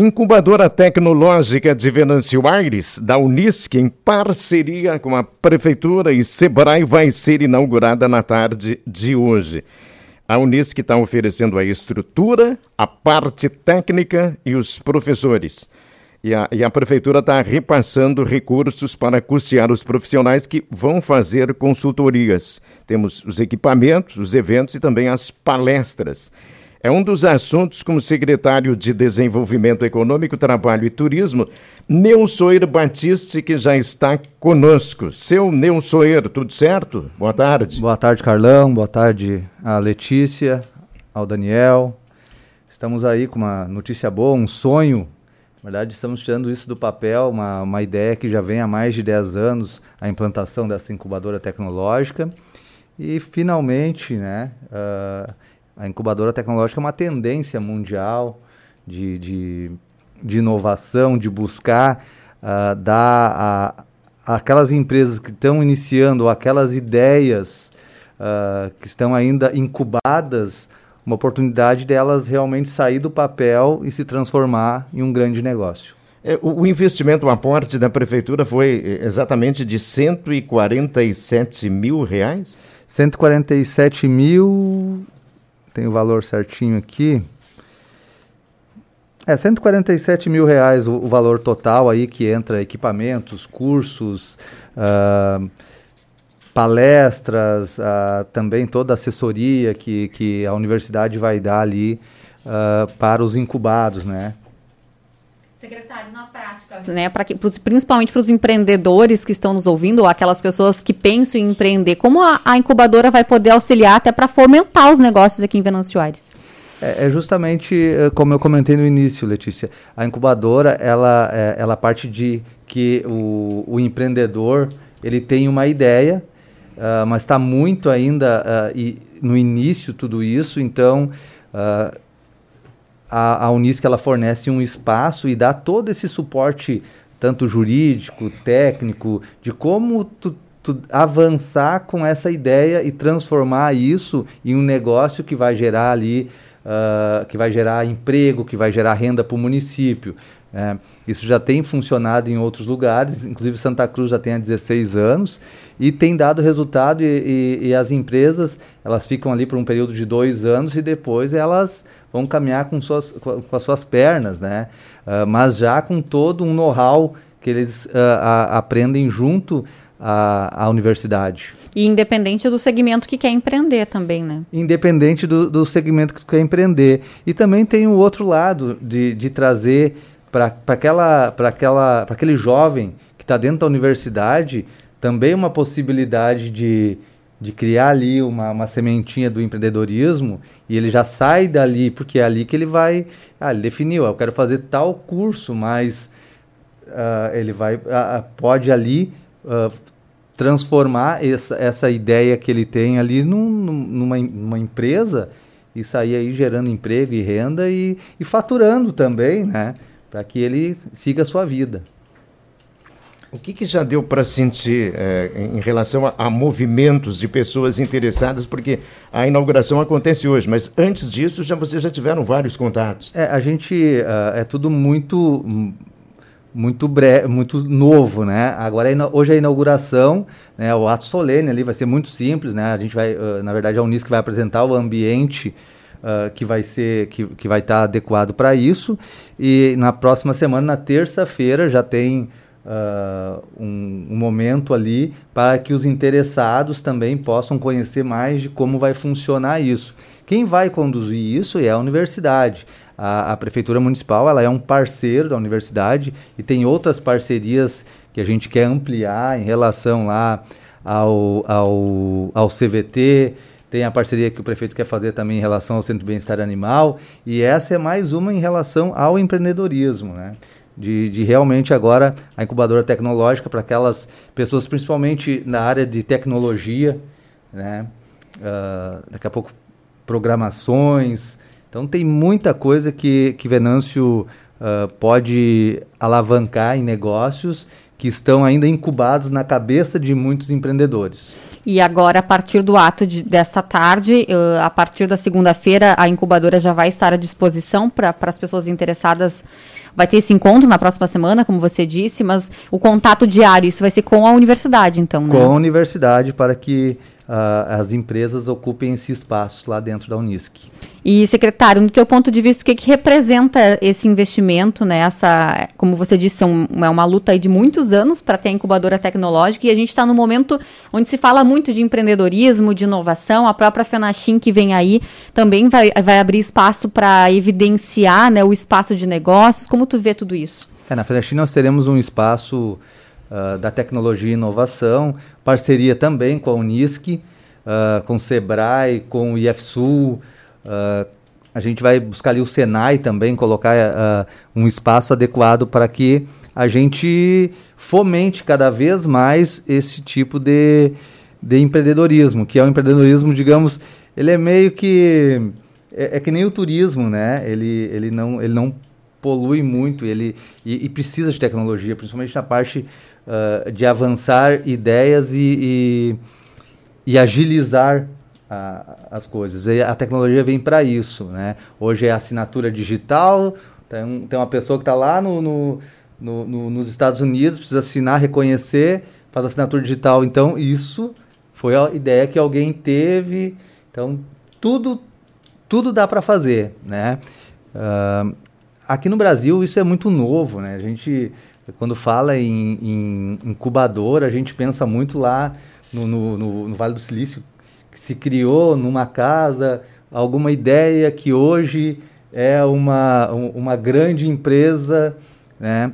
Incubadora Tecnológica de Venâncio Aires, da Unisc, em parceria com a Prefeitura e Sebrae, vai ser inaugurada na tarde de hoje. A Unisc está oferecendo a estrutura, a parte técnica e os professores. E a, e a Prefeitura está repassando recursos para custear os profissionais que vão fazer consultorias. Temos os equipamentos, os eventos e também as palestras. É um dos assuntos como secretário de Desenvolvimento Econômico, Trabalho e Turismo, Neusoir Batiste, que já está conosco. Seu Neusoir, tudo certo? Boa tarde. Boa tarde, Carlão. Boa tarde a Letícia, ao Daniel. Estamos aí com uma notícia boa, um sonho. Na verdade, estamos tirando isso do papel, uma, uma ideia que já vem há mais de 10 anos, a implantação dessa incubadora tecnológica. E, finalmente, né, uh, a incubadora tecnológica é uma tendência mundial de, de, de inovação, de buscar uh, dar a, aquelas empresas que estão iniciando, aquelas ideias uh, que estão ainda incubadas, uma oportunidade delas realmente sair do papel e se transformar em um grande negócio. É, o investimento, o aporte da prefeitura foi eh, exatamente de 147 mil reais? 147 mil tem o valor certinho aqui. É 147 mil reais o, o valor total aí que entra equipamentos, cursos, uh, palestras, uh, também toda a assessoria que, que a universidade vai dar ali uh, para os incubados, né? Secretário, na prática, né, pra que, pros, principalmente para os empreendedores que estão nos ouvindo, ou aquelas pessoas que pensam em empreender, como a, a incubadora vai poder auxiliar até para fomentar os negócios aqui em Venâncio Aires? É, é, justamente eh, como eu comentei no início, Letícia. A incubadora, ela, é, ela parte de que o, o empreendedor ele tem uma ideia, uh, mas está muito ainda uh, e no início tudo isso, então... Uh, a, a Unisc ela fornece um espaço e dá todo esse suporte, tanto jurídico, técnico, de como tu, tu avançar com essa ideia e transformar isso em um negócio que vai gerar ali, uh, que vai gerar emprego, que vai gerar renda para o município. É, isso já tem funcionado em outros lugares, inclusive Santa Cruz já tem há 16 anos e tem dado resultado e, e, e as empresas elas ficam ali por um período de dois anos e depois elas vão caminhar com, suas, com as suas pernas, né? Uh, mas já com todo um know-how que eles uh, a, aprendem junto à, à universidade. E independente do segmento que quer empreender também, né? Independente do, do segmento que quer empreender. E também tem o outro lado de, de trazer para aquela, aquela, aquele jovem que está dentro da universidade também uma possibilidade de, de criar ali uma, uma sementinha do empreendedorismo e ele já sai dali, porque é ali que ele vai. Ah, ele definiu, eu quero fazer tal curso, mas uh, ele vai. Uh, pode ali uh, transformar essa, essa ideia que ele tem ali num, numa, numa empresa e sair aí gerando emprego e renda e, e faturando também, né? Para que ele siga a sua vida. O que, que já deu para sentir é, em relação a, a, movimentos de pessoas interessadas? Porque a inauguração acontece hoje, mas antes disso já vocês já tiveram vários contatos. É, a gente uh, é tudo muito muito breve, muito novo, né? Agora hoje é a inauguração, né? O ato solene ali vai ser muito simples, né? A gente vai, uh, na verdade, a Unisc vai apresentar o ambiente Uh, que vai ser que, que vai estar tá adequado para isso e na próxima semana na terça-feira já tem uh, um, um, momento ali para que os interessados também possam conhecer mais de como vai funcionar isso. Quem vai conduzir isso é a universidade. A, a Prefeitura Municipal ela é um parceiro da universidade e tem outras parcerias que a gente quer ampliar em relação lá ao, ao, ao CVT, tem a parceria que o prefeito quer fazer também em relação ao Centro de Bem-Estar Animal, e essa é mais uma em relação ao empreendedorismo, né? de, de realmente agora a incubadora tecnológica para aquelas pessoas, principalmente na área de tecnologia, né? Uh, daqui a pouco programações. Então tem muita coisa que, que Venâncio uh, pode alavancar em negócios que estão ainda incubados na cabeça de muitos empreendedores. E agora, a partir do ato de, desta tarde, uh, a partir da segunda-feira, a incubadora já vai estar à disposição para as pessoas interessadas vai ter esse encontro na próxima semana, como você disse, mas o contato diário, isso vai ser com a universidade, então, né? Com a universidade, para que uh, as empresas ocupem esse espaço lá dentro da Unisc. E, secretário, no teu ponto de vista, o que, que representa esse investimento, né? Essa, como você disse, é, um, é uma luta de muitos anos para ter a incubadora tecnológica e a gente está no momento onde se fala muito de empreendedorismo, de inovação. A própria Fenachim que vem aí também vai, vai abrir espaço para evidenciar né, o espaço de negócios. Como tu vê tudo isso? É, na Fenachim nós teremos um espaço uh, da tecnologia e inovação, parceria também com a Unisc, uh, com o Sebrae, com o IFSul, Uh, a gente vai buscar ali o Senai também, colocar uh, um espaço adequado para que a gente fomente cada vez mais esse tipo de, de empreendedorismo, que é um empreendedorismo, digamos, ele é meio que é, é, que nem o turismo, né? Ele, ele, não, ele não polui muito, ele e, e precisa de tecnologia, principalmente na parte uh, de avançar ideias e, e, e agilizar a, as coisas. E a tecnologia vem para isso, né? Hoje é assinatura digital, tem, tem uma pessoa que está lá no, no, no, no, nos Estados Unidos, precisa assinar, reconhecer, faz assinatura digital. Então, isso foi a ideia que alguém teve. Então, tudo, tudo dá para fazer, né? Uh, aqui no Brasil, isso é muito novo, né? A gente, quando fala em, em incubadora, a gente pensa muito lá no, no, no Vale do Silício, se criou numa casa alguma ideia que hoje é uma, uma grande empresa, né,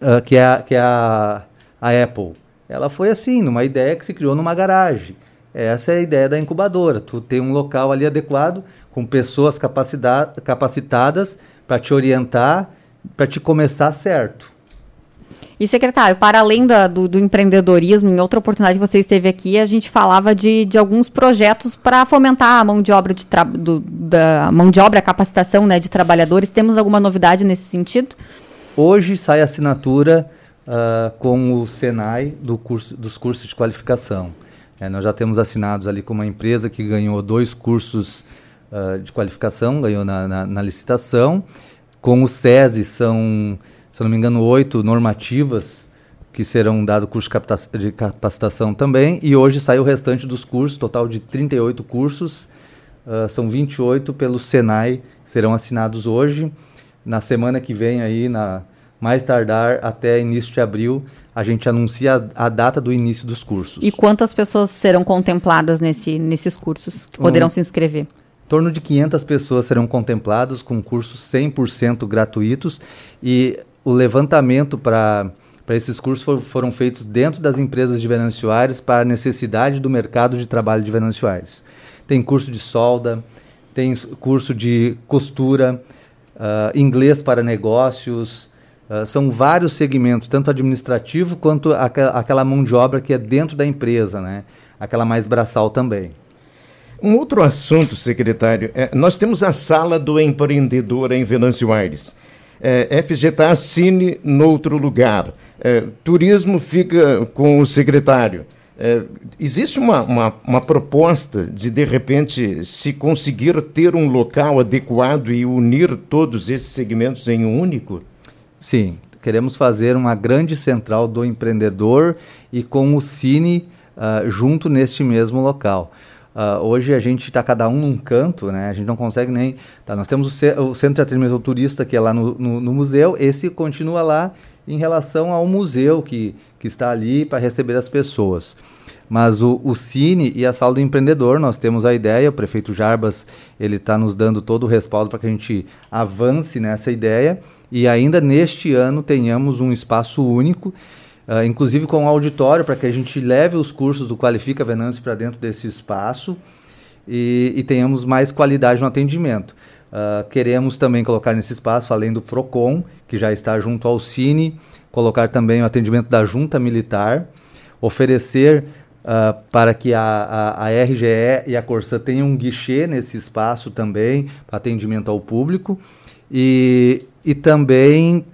uh, que é, que é a, a Apple. Ela foi assim, numa ideia que se criou numa garagem. Essa é a ideia da incubadora. Tu tem um local ali adequado, com pessoas capacitadas para te orientar, para te começar certo. E, secretário, para além da, do, do, empreendedorismo, em outra oportunidade que você esteve aqui, a gente falava de, de alguns projetos para fomentar a mão de obra de do, da mão de obra, a capacitação né, de trabalhadores. Temos alguma novidade nesse sentido? Hoje sai a assinatura uh, com o Senai do curso, dos cursos de qualificação. É, nós já temos assinados ali com uma empresa que ganhou dois cursos uh, de qualificação, ganhou na, na, na licitação. Com o SESI são se não me engano, oito normativas que serão dado curso de capacitação também, e hoje sai o restante dos cursos, total de 38 cursos, uh, são 28 pelo Senai, serão assinados hoje. Na semana que vem, aí, na mais tardar até início de abril, a gente anuncia a, a data do início dos cursos. E quantas pessoas serão contempladas nesse, nesses cursos que poderão um, se inscrever? Em torno de 500 pessoas serão contempladas com cursos 100% gratuitos e o levantamento para esses cursos for, foram feitos dentro das empresas de Venâncio Aires para a necessidade do mercado de trabalho de Venâncio Aires. Tem curso de solda, tem curso de costura, uh, inglês para negócios, uh, são vários segmentos, tanto administrativo quanto aquela mão de obra que é dentro da empresa, né? aquela mais braçal também. Um outro assunto, secretário, é, nós temos a sala do empreendedor em Venâncio Aires é, FGTA assine noutro lugar. É, turismo fica com o secretário. É, existe uma, uma, uma, proposta de, de repente, se conseguir ter um local adequado e unir todos esses segmentos em um único? Sim, queremos fazer uma grande central do empreendedor e com o Cine uh, junto neste mesmo local. Uh, hoje a gente está cada um num canto, né? A gente não consegue nem. Tá, nós temos o, ce o Centro de Atendimento Turista, que é lá no, no, no, museu, esse continua lá em relação ao museu que, que está ali para receber as pessoas. Mas o, o Cine e a Sala do Empreendedor, nós temos a ideia, o prefeito Jarbas ele está nos dando todo o respaldo para que a gente avance nessa ideia e ainda neste ano tenhamos um espaço único Uh, inclusive com um auditório para que a gente leve os cursos do Qualifica Venâncio para dentro desse espaço e, e, tenhamos mais qualidade no atendimento. Uh, queremos também colocar nesse espaço, além do PROCON, que já está junto ao Cine, colocar também o atendimento da Junta Militar, oferecer uh, para que a, a, a, RGE e a Corsã tenham um guichê nesse espaço também, para atendimento ao público, e, e também.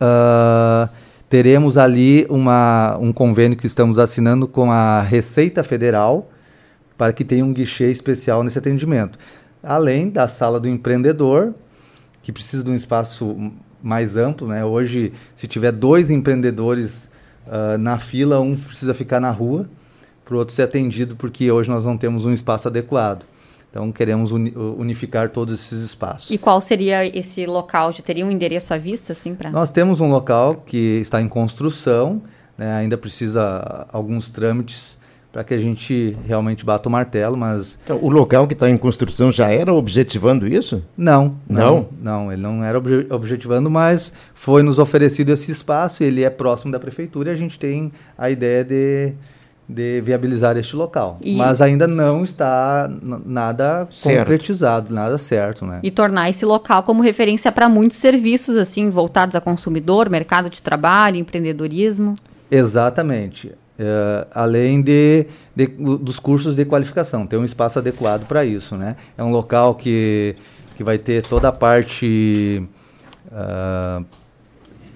Uh, teremos ali uma, um convênio que estamos assinando com a Receita Federal para que tenha um guichê especial nesse atendimento. Além da sala do empreendedor, que precisa de um espaço mais amplo. Né? Hoje, se tiver dois empreendedores uh, na fila, um precisa ficar na rua para o outro ser atendido, porque hoje nós não temos um espaço adequado. Então queremos uni unificar todos esses espaços. E qual seria esse local? Já teria um endereço à vista, assim, para? Nós temos um local que está em construção, né? ainda precisa alguns trâmites para que a gente realmente bata o martelo, mas... Então, o local que está em construção já era objetivando isso? Não, não, não, não ele não era obje objetivando, mas foi nos oferecido esse espaço, ele é próximo da prefeitura e a gente tem a ideia de de viabilizar este local. E... Mas ainda não está nada certo. concretizado, nada certo, né? E tornar esse local como referência para muitos serviços assim voltados a consumidor, mercado de trabalho, empreendedorismo. Exatamente. Uh, além de, de, dos cursos de qualificação, tem um espaço adequado para isso, né? É um local que, que vai ter toda a parte uh,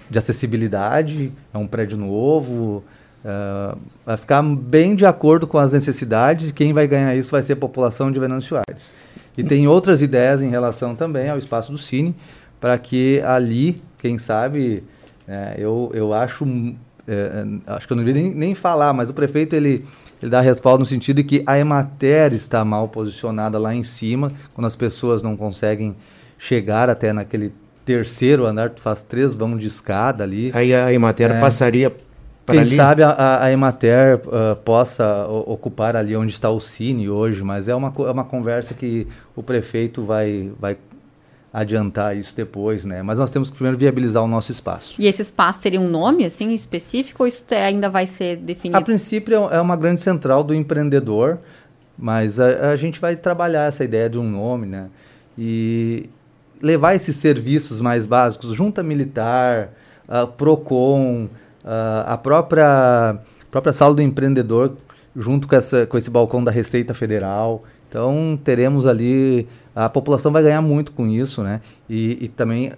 de acessibilidade, é um prédio novo, Uh, vai ficar bem de acordo com as necessidades. Quem vai ganhar isso vai ser a população de Venâncio Aires. E tem outras ideias em relação também ao espaço do Cine, para que ali, quem sabe, é, eu, eu acho, é, acho que eu não devia nem, nem falar, mas o prefeito ele, ele dá respaldo no sentido de que a Emater está mal posicionada lá em cima, quando as pessoas não conseguem chegar até naquele terceiro andar, tu faz três vão de escada ali. Aí a Emater é, passaria quem ali? sabe a, a Emater uh, possa ocupar ali onde está o Cine hoje, mas é uma, é uma conversa que o prefeito vai, vai adiantar isso depois, né? Mas nós temos que primeiro viabilizar o nosso espaço. E esse espaço teria um nome assim específico ou isso ainda vai ser definido? A princípio é, é uma grande central do empreendedor, mas a, a gente vai trabalhar essa ideia de um nome, né? E levar esses serviços mais básicos, junta militar, uh, Procon, Uh, a própria, própria sala do empreendedor, junto com, essa, com esse balcão da Receita Federal. Então, teremos ali. A população vai ganhar muito com isso, né? E, e também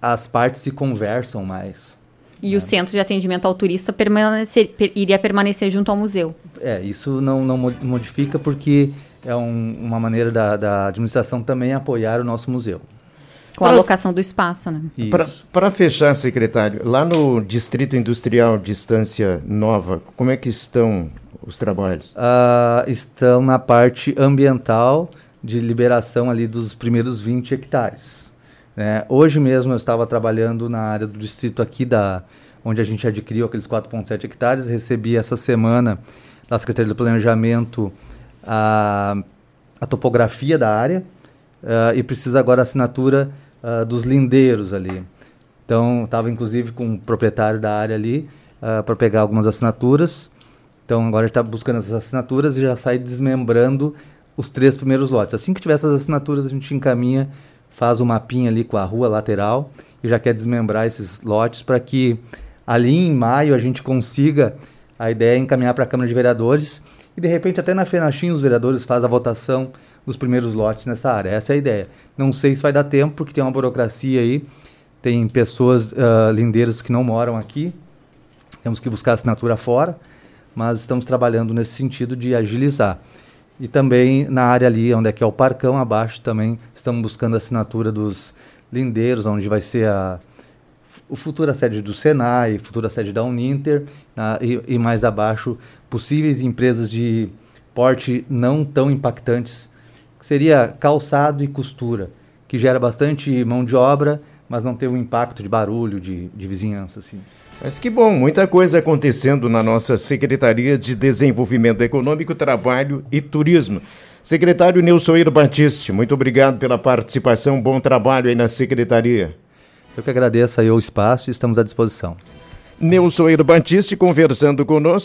as partes se conversam mais. E né? o centro de atendimento ao turista permanecer, per, iria permanecer junto ao museu? É, isso não, não modifica porque é um, uma maneira da, da administração também apoiar o nosso museu. Com a alocação do espaço, né? Para fechar, secretário, lá no Distrito Industrial Distância Nova, como é que estão os trabalhos? Uh, estão na parte ambiental de liberação ali dos primeiros 20 hectares. É, hoje mesmo eu estava trabalhando na área do distrito aqui da onde a gente adquiriu aqueles 4,7 hectares. Recebi essa semana da Secretaria do Planejamento a, a topografia da área uh, e precisa agora assinatura uh, dos lindeiros ali. Então, estava inclusive com o proprietário da área ali uh, para pegar algumas assinaturas. Então, agora está buscando essas assinaturas e já sai desmembrando os três primeiros lotes. Assim que tiver essas assinaturas, a gente encaminha, faz um mapinha ali com a rua lateral e já quer desmembrar esses lotes para que ali em maio a gente consiga a ideia é encaminhar para a Câmara de Vereadores e de repente até na Fenachim os vereadores fazem a votação dos primeiros lotes nessa área. Essa é a ideia. Não sei se vai dar tempo, porque tem uma burocracia aí, tem pessoas uh, lindeiras que não moram aqui, temos que buscar assinatura fora, mas estamos trabalhando nesse sentido de agilizar. E também na área ali, onde é que é o Parcão, abaixo também estamos buscando assinatura dos lindeiros, onde vai ser a o futura sede do Senai, futura sede da Uninter, na, e, e mais abaixo, possíveis empresas de porte não tão impactantes que seria calçado e costura, que gera bastante mão de obra, mas não tem um impacto de barulho, de, de vizinhança. Assim. Mas que bom, muita coisa acontecendo na nossa Secretaria de Desenvolvimento Econômico, Trabalho e Turismo. Secretário Nilson Batiste, muito obrigado pela participação, bom trabalho aí na Secretaria. Eu que agradeço aí o espaço e estamos à disposição. Nilson Batiste conversando conosco.